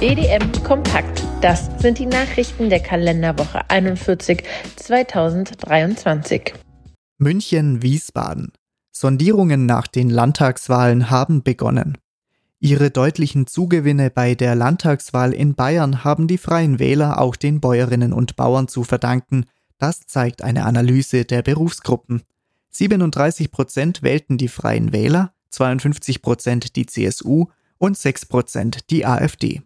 EDM Kompakt. Das sind die Nachrichten der Kalenderwoche 41 2023. München, Wiesbaden. Sondierungen nach den Landtagswahlen haben begonnen. Ihre deutlichen Zugewinne bei der Landtagswahl in Bayern haben die Freien Wähler auch den Bäuerinnen und Bauern zu verdanken. Das zeigt eine Analyse der Berufsgruppen. 37 Prozent wählten die Freien Wähler, 52 Prozent die CSU und 6 Prozent die AfD.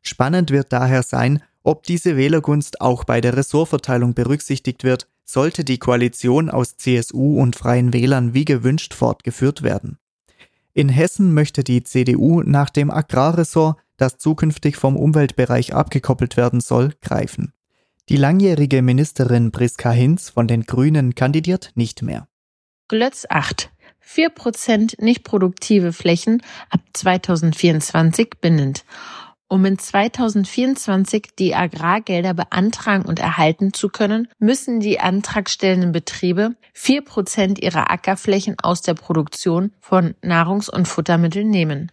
Spannend wird daher sein, ob diese Wählergunst auch bei der Ressortverteilung berücksichtigt wird, sollte die Koalition aus CSU und Freien Wählern wie gewünscht fortgeführt werden. In Hessen möchte die CDU nach dem Agrarressort, das zukünftig vom Umweltbereich abgekoppelt werden soll, greifen. Die langjährige Ministerin Priska Hinz von den Grünen kandidiert nicht mehr. Glötz 8. 4% nicht produktive Flächen ab 2024 bindend um in 2024 die Agrargelder beantragen und erhalten zu können, müssen die antragstellenden Betriebe vier Prozent ihrer Ackerflächen aus der Produktion von Nahrungs- und Futtermitteln nehmen.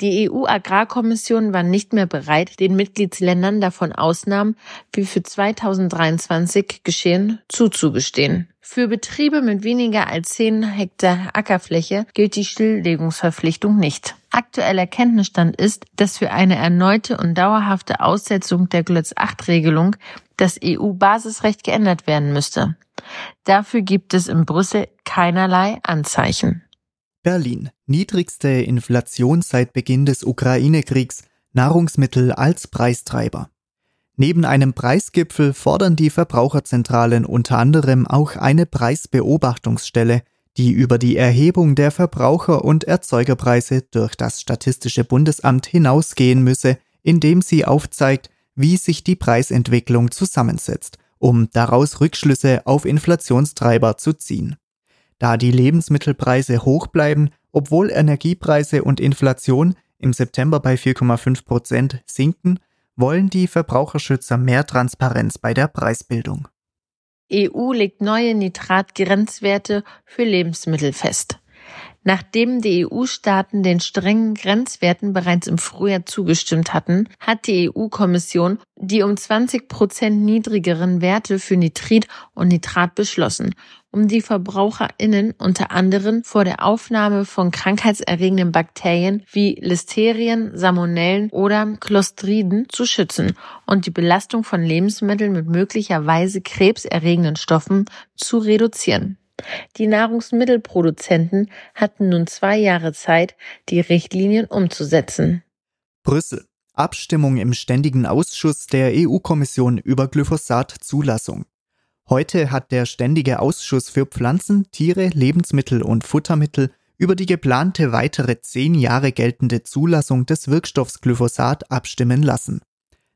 Die EU-Agrarkommission war nicht mehr bereit, den Mitgliedsländern davon Ausnahmen, wie für 2023 geschehen, zuzugestehen. Für Betriebe mit weniger als 10 Hektar Ackerfläche gilt die Stilllegungsverpflichtung nicht. Aktueller Kenntnisstand ist, dass für eine erneute und dauerhafte Aussetzung der Glötz-8-Regelung das EU-Basisrecht geändert werden müsste. Dafür gibt es in Brüssel keinerlei Anzeichen. Berlin. Niedrigste Inflation seit Beginn des Ukraine-Kriegs. Nahrungsmittel als Preistreiber. Neben einem Preisgipfel fordern die Verbraucherzentralen unter anderem auch eine Preisbeobachtungsstelle, die über die Erhebung der Verbraucher- und Erzeugerpreise durch das Statistische Bundesamt hinausgehen müsse, indem sie aufzeigt, wie sich die Preisentwicklung zusammensetzt, um daraus Rückschlüsse auf Inflationstreiber zu ziehen. Da die Lebensmittelpreise hoch bleiben, obwohl Energiepreise und Inflation im September bei 4,5 Prozent sinken, wollen die Verbraucherschützer mehr Transparenz bei der Preisbildung. EU legt neue Nitratgrenzwerte für Lebensmittel fest. Nachdem die EU-Staaten den strengen Grenzwerten bereits im Frühjahr zugestimmt hatten, hat die EU-Kommission die um 20 Prozent niedrigeren Werte für Nitrit und Nitrat beschlossen, um die VerbraucherInnen unter anderem vor der Aufnahme von krankheitserregenden Bakterien wie Listerien, Salmonellen oder Clostriden zu schützen und die Belastung von Lebensmitteln mit möglicherweise krebserregenden Stoffen zu reduzieren. Die Nahrungsmittelproduzenten hatten nun zwei Jahre Zeit, die Richtlinien umzusetzen. Brüssel. Abstimmung im Ständigen Ausschuss der EU-Kommission über Glyphosat-Zulassung. Heute hat der Ständige Ausschuss für Pflanzen, Tiere, Lebensmittel und Futtermittel über die geplante weitere zehn Jahre geltende Zulassung des Wirkstoffs Glyphosat abstimmen lassen.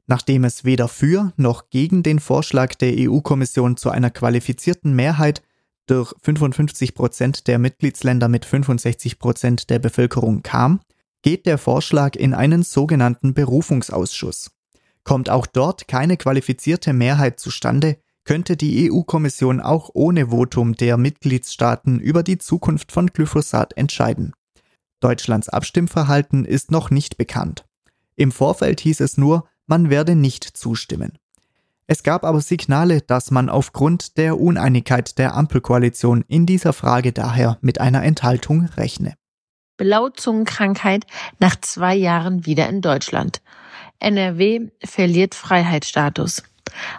Nachdem es weder für noch gegen den Vorschlag der EU-Kommission zu einer qualifizierten Mehrheit durch 55 Prozent der Mitgliedsländer mit 65 Prozent der Bevölkerung kam, geht der Vorschlag in einen sogenannten Berufungsausschuss. Kommt auch dort keine qualifizierte Mehrheit zustande, könnte die EU-Kommission auch ohne Votum der Mitgliedstaaten über die Zukunft von Glyphosat entscheiden. Deutschlands Abstimmverhalten ist noch nicht bekannt. Im Vorfeld hieß es nur, man werde nicht zustimmen. Es gab aber Signale, dass man aufgrund der Uneinigkeit der Ampelkoalition in dieser Frage daher mit einer Enthaltung rechne. Blauzungenkrankheit nach zwei Jahren wieder in Deutschland. NRW verliert Freiheitsstatus.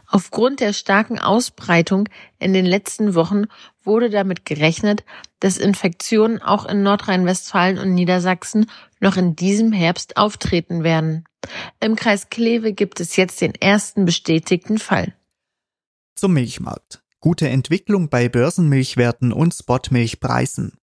Aufgrund der starken Ausbreitung in den letzten Wochen wurde damit gerechnet, dass Infektionen auch in Nordrhein-Westfalen und Niedersachsen noch in diesem Herbst auftreten werden. Im Kreis Kleve gibt es jetzt den ersten bestätigten Fall. Zum Milchmarkt. Gute Entwicklung bei Börsenmilchwerten und Spotmilchpreisen.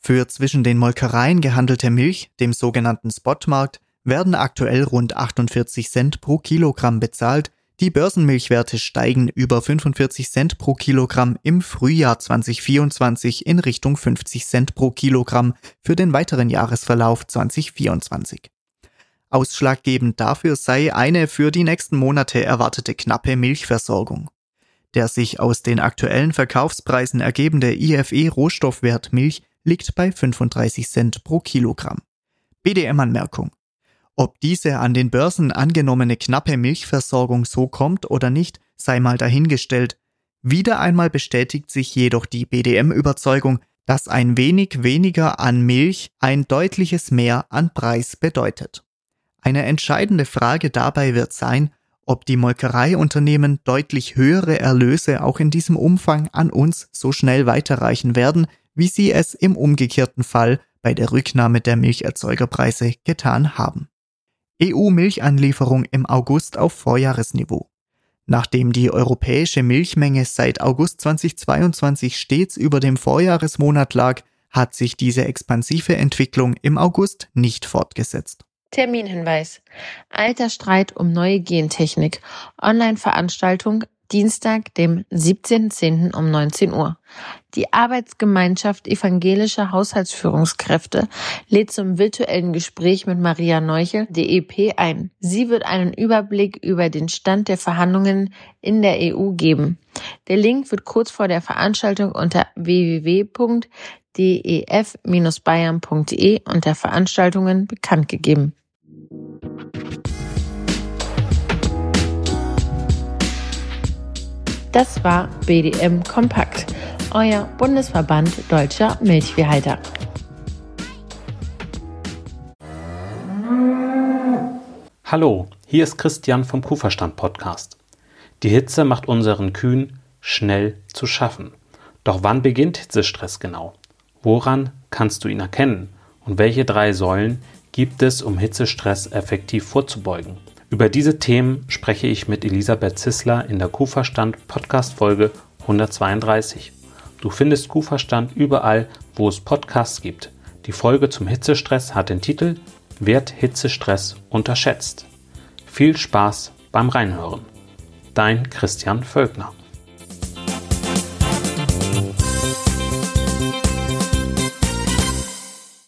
Für zwischen den Molkereien gehandelte Milch, dem sogenannten Spotmarkt, werden aktuell rund 48 Cent pro Kilogramm bezahlt, die Börsenmilchwerte steigen über 45 Cent pro Kilogramm im Frühjahr 2024 in Richtung 50 Cent pro Kilogramm für den weiteren Jahresverlauf 2024. Ausschlaggebend dafür sei eine für die nächsten Monate erwartete knappe Milchversorgung. Der sich aus den aktuellen Verkaufspreisen ergebende IFE-Rohstoffwert Milch liegt bei 35 Cent pro Kilogramm. BDM-Anmerkung. Ob diese an den Börsen angenommene knappe Milchversorgung so kommt oder nicht, sei mal dahingestellt. Wieder einmal bestätigt sich jedoch die BDM-Überzeugung, dass ein wenig weniger an Milch ein deutliches Mehr an Preis bedeutet. Eine entscheidende Frage dabei wird sein, ob die Molkereiunternehmen deutlich höhere Erlöse auch in diesem Umfang an uns so schnell weiterreichen werden, wie sie es im umgekehrten Fall bei der Rücknahme der Milcherzeugerpreise getan haben. EU-Milchanlieferung im August auf Vorjahresniveau. Nachdem die europäische Milchmenge seit August 2022 stets über dem Vorjahresmonat lag, hat sich diese expansive Entwicklung im August nicht fortgesetzt. Terminhinweis. Alter Streit um neue Gentechnik. Online-Veranstaltung Dienstag, dem 17.10. um 19 Uhr. Die Arbeitsgemeinschaft evangelischer Haushaltsführungskräfte lädt zum virtuellen Gespräch mit Maria Neuchel, DEP, ein. Sie wird einen Überblick über den Stand der Verhandlungen in der EU geben. Der Link wird kurz vor der Veranstaltung unter www.def-bayern.de unter Veranstaltungen bekannt gegeben. Das war BDM Kompakt, euer Bundesverband deutscher Milchviehhalter. Hallo, hier ist Christian vom Kuhverstand Podcast. Die Hitze macht unseren Kühen schnell zu schaffen. Doch wann beginnt Hitzestress genau? Woran kannst du ihn erkennen? Und welche drei Säulen gibt es, um Hitzestress effektiv vorzubeugen? Über diese Themen spreche ich mit Elisabeth Zissler in der Kuhverstand Podcast Folge 132. Du findest Kuhverstand überall, wo es Podcasts gibt. Die Folge zum Hitzestress hat den Titel Wird Hitzestress unterschätzt? Viel Spaß beim Reinhören. Dein Christian Völkner.